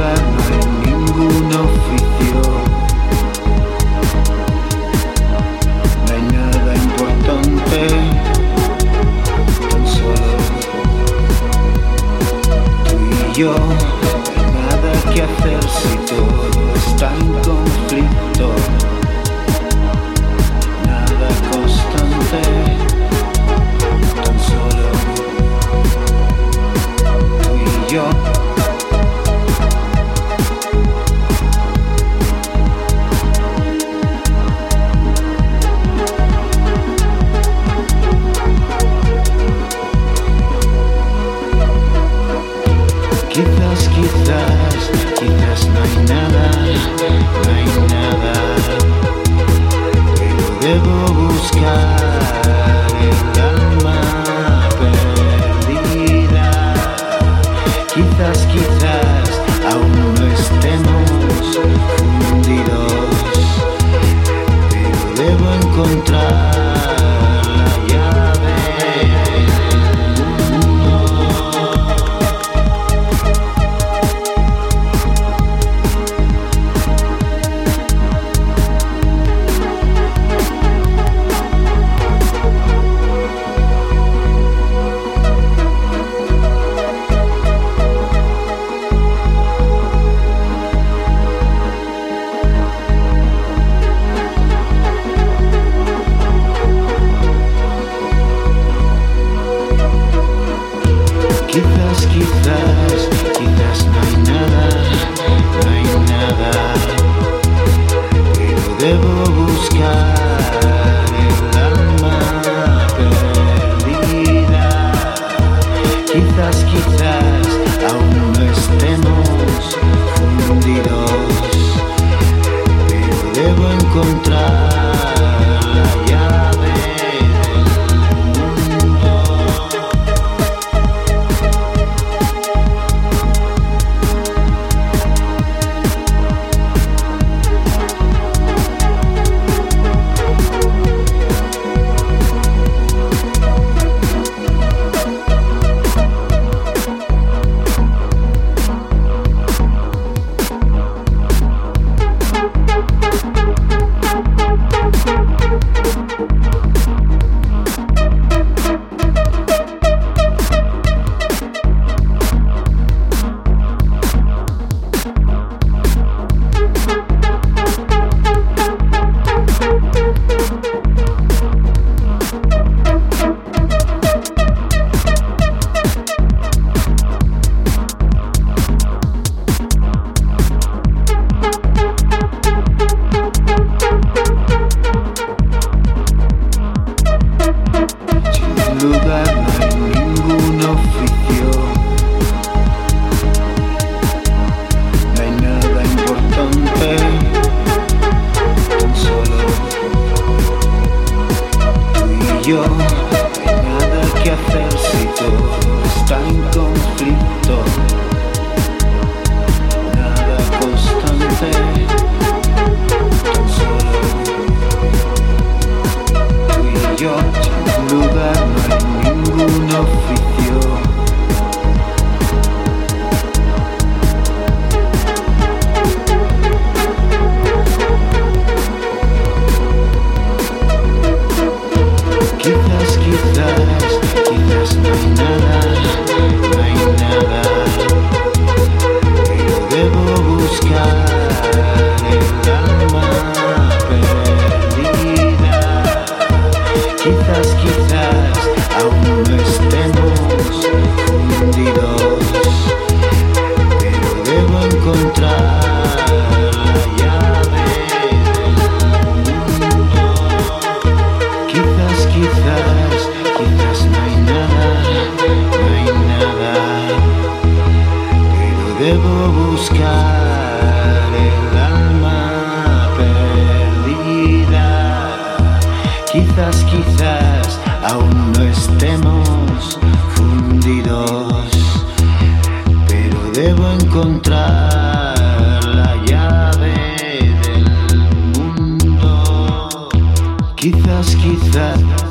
no es ningún oficio. No hay nada importante, tan solo tú y yo. No hay nada que hacer si todo está en conflicto. No hay nada, no hay nada que debo buscar. el alma perdida, quizás. Quizás, quizás, quizás no hay nada, no hay nada, pero debo buscar el alma perdida. Quizás, quizás, aún no estemos fundidos, pero debo encontrar. yo. No nada que hacer si todo está en conflicto. Quizás, quizás aún no estemos fundidos, pero debo encontrar la llave del mundo. Quizás, quizás, quizás no hay nada, no hay nada, pero debo buscar el quizás, quizás aún no estemos fundidos, pero debo encontrar la llave del mundo. Quizás, quizás.